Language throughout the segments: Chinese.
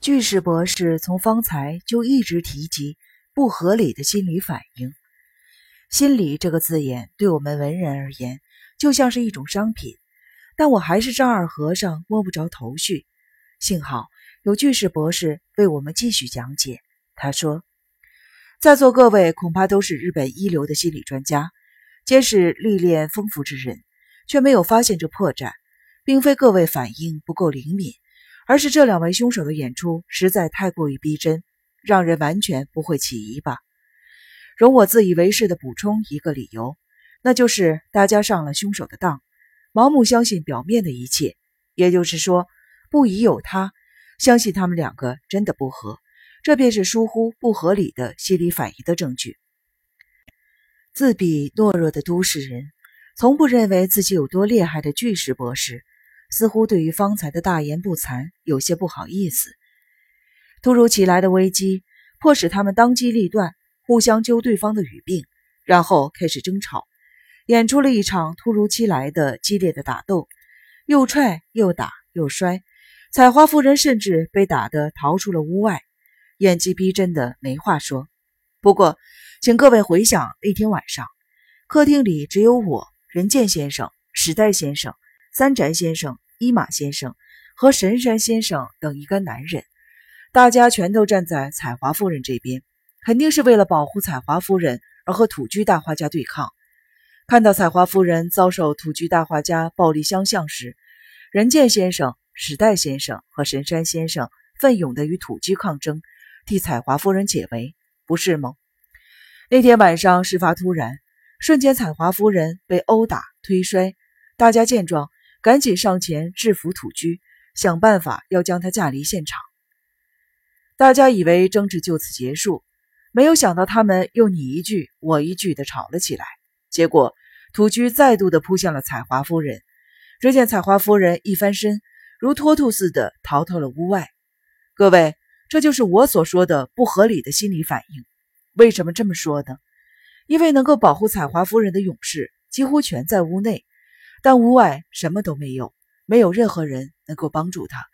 巨石博士从方才就一直提及不合理的心理反应。心理这个字眼对我们文人而言，就像是一种商品。但我还是丈二和尚摸不着头绪。幸好有巨石博士为我们继续讲解。他说：“在座各位恐怕都是日本一流的心理专家，皆是历练丰富之人，却没有发现这破绽，并非各位反应不够灵敏。”而是这两位凶手的演出实在太过于逼真，让人完全不会起疑吧？容我自以为是的补充一个理由，那就是大家上了凶手的当，盲目相信表面的一切，也就是说，不疑有他，相信他们两个真的不和，这便是疏忽不合理的心理反应的证据。自比懦弱的都市人，从不认为自己有多厉害的巨石博士。似乎对于方才的大言不惭有些不好意思。突如其来的危机迫使他们当机立断，互相揪对方的语病，然后开始争吵，演出了一场突如其来的激烈的打斗，又踹又打又摔，采花夫人甚至被打得逃出了屋外，演技逼真的没话说。不过，请各位回想那天晚上，客厅里只有我、任健先生、史代先生。三宅先生、伊马先生和神山先生等一干男人，大家全都站在彩华夫人这边，肯定是为了保护彩华夫人而和土居大画家对抗。看到彩华夫人遭受土居大画家暴力相向时，仁健先生、史代先生和神山先生奋勇地与土居抗争，替彩华夫人解围，不是吗？那天晚上事发突然，瞬间彩华夫人被殴打、推摔，大家见状。赶紧上前制服土居，想办法要将他架离现场。大家以为争执就此结束，没有想到他们又你一句我一句的吵了起来。结果土居再度的扑向了彩华夫人，只见彩华夫人一翻身，如脱兔似的逃到了屋外。各位，这就是我所说的不合理的心理反应。为什么这么说呢？因为能够保护彩华夫人的勇士几乎全在屋内。但屋外什么都没有，没有任何人能够帮助他。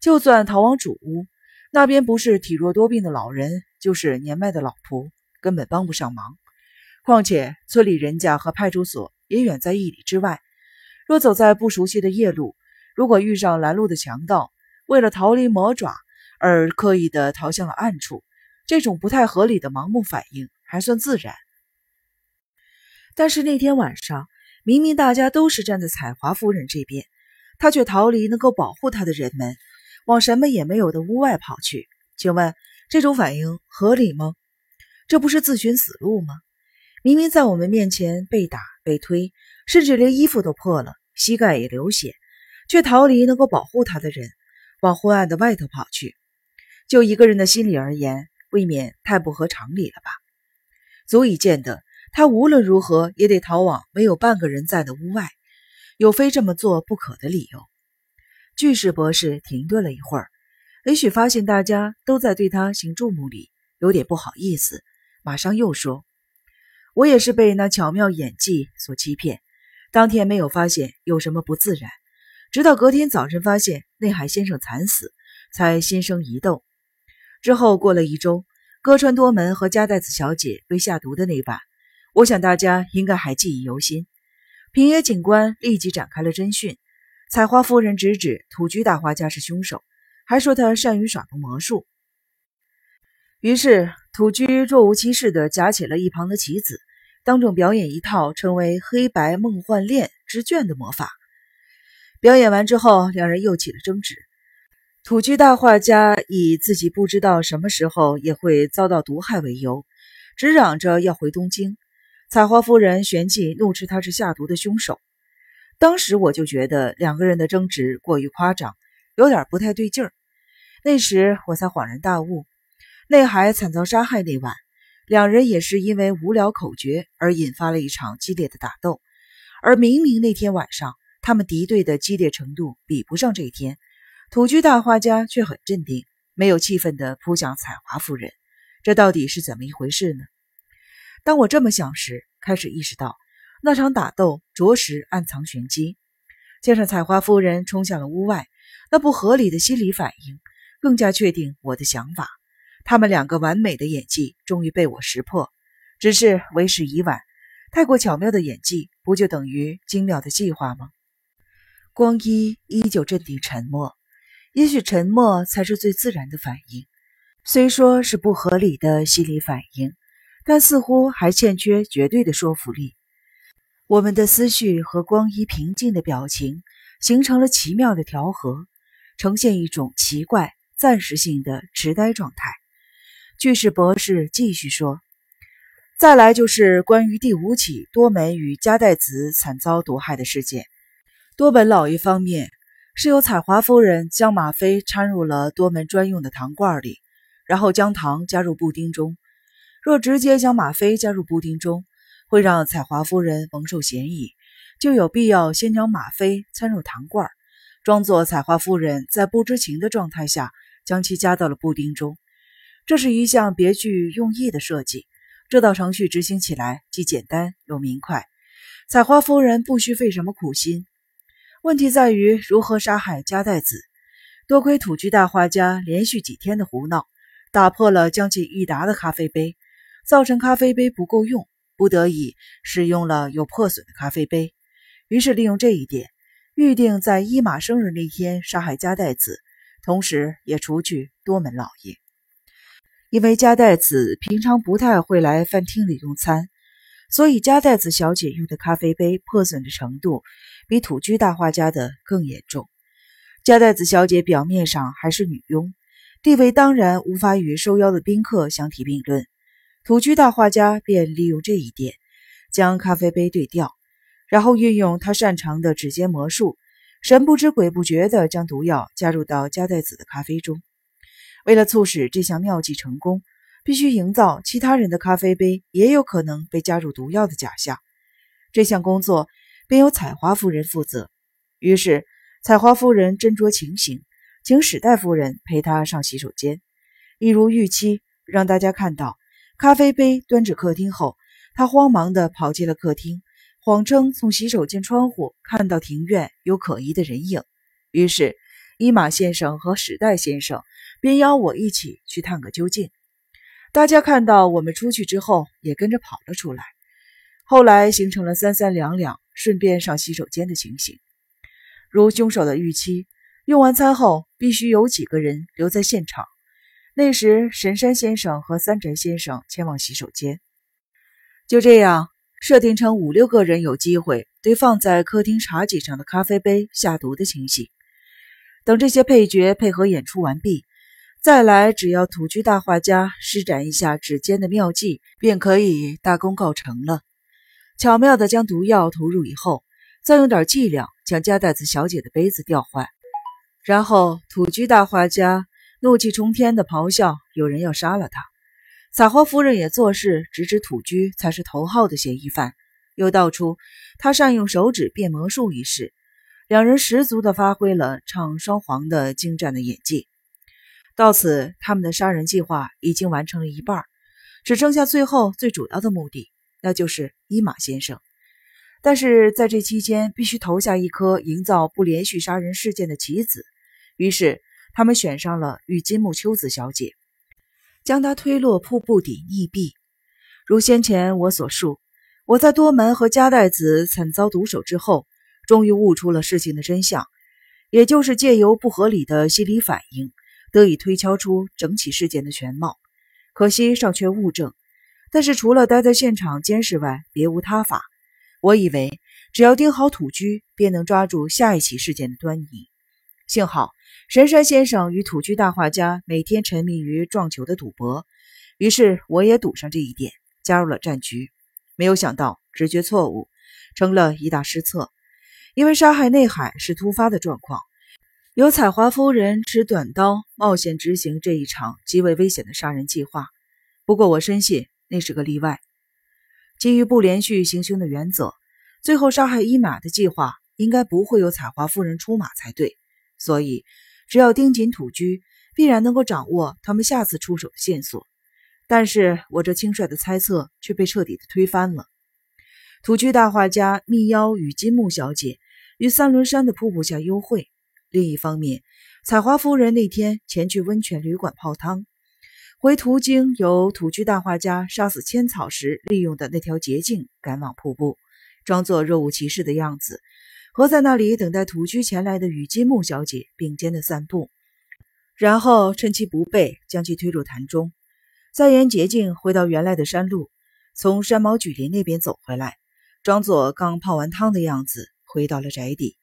就算逃往主屋，那边不是体弱多病的老人，就是年迈的老仆，根本帮不上忙。况且村里人家和派出所也远在一里之外。若走在不熟悉的夜路，如果遇上拦路的强盗，为了逃离魔爪而刻意的逃向了暗处，这种不太合理的盲目反应还算自然。但是那天晚上。明明大家都是站在彩华夫人这边，他却逃离能够保护他的人们，往什么也没有的屋外跑去。请问这种反应合理吗？这不是自寻死路吗？明明在我们面前被打、被推，甚至连衣服都破了，膝盖也流血，却逃离能够保护他的人，往昏暗的外头跑去。就一个人的心理而言，未免太不合常理了吧？足以见得。他无论如何也得逃往没有半个人在的屋外，有非这么做不可的理由。巨石博士停顿了一会儿，也许发现大家都在对他行注目礼，有点不好意思，马上又说：“我也是被那巧妙演技所欺骗，当天没有发现有什么不自然，直到隔天早晨发现内海先生惨死，才心生疑窦。之后过了一周，歌川多门和加代子小姐被下毒的那晚。”我想大家应该还记忆犹新。平野警官立即展开了侦讯。采花夫人直指土居大画家是凶手，还说他善于耍弄魔术。于是土居若无其事地夹起了一旁的棋子，当众表演一套称为“黑白梦幻恋之卷”的魔法。表演完之后，两人又起了争执。土居大画家以自己不知道什么时候也会遭到毒害为由，直嚷着要回东京。采花夫人旋即怒斥他是下毒的凶手。当时我就觉得两个人的争执过于夸张，有点不太对劲儿。那时我才恍然大悟，内海惨遭杀害那晚，两人也是因为无聊口诀而引发了一场激烈的打斗。而明明那天晚上他们敌对的激烈程度比不上这一天，土居大画家却很镇定，没有气愤地扑向采花夫人。这到底是怎么一回事呢？当我这么想时，开始意识到那场打斗着实暗藏玄机。加上采花夫人冲向了屋外，那不合理的心理反应，更加确定我的想法。他们两个完美的演技终于被我识破，只是为时已晚。太过巧妙的演技，不就等于精妙的计划吗？光一依旧镇定沉默，也许沉默才是最自然的反应。虽说是不合理的心理反应，但似乎还欠缺绝对的说服力。我们的思绪和光一平静的表情形成了奇妙的调和，呈现一种奇怪、暂时性的痴呆状态。巨士博士继续说：“再来就是关于第五起多门与加代子惨遭毒害的事件。多本老爷方面是由彩华夫人将吗啡掺入了多门专用的糖罐里，然后将糖加入布丁中。若直接将吗啡加入布丁中，会让彩华夫人蒙受嫌疑，就有必要先将吗啡掺入糖罐，装作彩华夫人在不知情的状态下将其加到了布丁中。”这是一项别具用意的设计，这道程序执行起来既简单又明快。采花夫人不需费什么苦心，问题在于如何杀害加代子。多亏土居大画家连续几天的胡闹，打破了将近一打的咖啡杯，造成咖啡杯不够用，不得已使用了有破损的咖啡杯。于是利用这一点，预定在伊玛生日那天杀害加代子，同时也除去多门老爷。因为加代子平常不太会来饭厅里用餐，所以加代子小姐用的咖啡杯破损的程度比土居大画家的更严重。加代子小姐表面上还是女佣，地位当然无法与受邀的宾客相提并论。土居大画家便利用这一点，将咖啡杯对调，然后运用他擅长的指尖魔术，神不知鬼不觉地将毒药加入到加代子的咖啡中。为了促使这项妙计成功，必须营造其他人的咖啡杯也有可能被加入毒药的假象。这项工作便由采花夫人负责。于是，采花夫人斟酌情形，请史代夫人陪她上洗手间，一如预期，让大家看到咖啡杯端至客厅后，他慌忙地跑进了客厅，谎称从洗手间窗户看到庭院有可疑的人影。于是，伊玛先生和史代先生。便邀我一起去探个究竟。大家看到我们出去之后，也跟着跑了出来。后来形成了三三两两，顺便上洗手间的情形。如凶手的预期，用完餐后必须有几个人留在现场。那时，神山先生和三宅先生前往洗手间。就这样设定成五六个人有机会对放在客厅茶几上的咖啡杯下毒的情形。等这些配角配合演出完毕。再来，只要土居大画家施展一下指尖的妙计，便可以大功告成了。巧妙地将毒药投入以后，再用点伎俩将加代子小姐的杯子调换，然后土居大画家怒气冲天的咆哮：“有人要杀了他！”撒花夫人也做事直指土居才是头号的嫌疑犯，又道出他善用手指变魔术一事。两人十足的发挥了唱双簧的精湛的演技。到此，他们的杀人计划已经完成了一半，只剩下最后最主要的目的，那就是伊马先生。但是在这期间，必须投下一颗营造不连续杀人事件的棋子。于是，他们选上了玉金木秋子小姐，将她推落瀑布底溺毙。如先前我所述，我在多门和加代子惨遭毒手之后，终于悟出了事情的真相，也就是借由不合理的心理反应。得以推敲出整起事件的全貌，可惜尚缺物证。但是除了待在现场监视外，别无他法。我以为只要盯好土居，便能抓住下一起事件的端倪。幸好神山先生与土居大画家每天沉迷于撞球的赌博，于是我也赌上这一点，加入了战局。没有想到直觉错误，成了一大失策。因为杀害内海是突发的状况。由彩华夫人持短刀冒险执行这一场极为危险的杀人计划，不过我深信那是个例外。基于不连续行凶的原则，最后杀害伊玛的计划应该不会由彩华夫人出马才对。所以，只要盯紧土居，必然能够掌握他们下次出手的线索。但是我这轻率的猜测却被彻底的推翻了。土居大画家密邀与金木小姐于三轮山的瀑布下幽会。另一方面，彩华夫人那天前去温泉旅馆泡汤，回途经由土居大画家杀死千草时利用的那条捷径赶往瀑布，装作若无其事的样子，和在那里等待土居前来的雨金木小姐并肩的散步，然后趁其不备将其推入潭中，再沿捷径回到原来的山路，从山毛榉林那边走回来，装作刚泡完汤的样子回到了宅邸。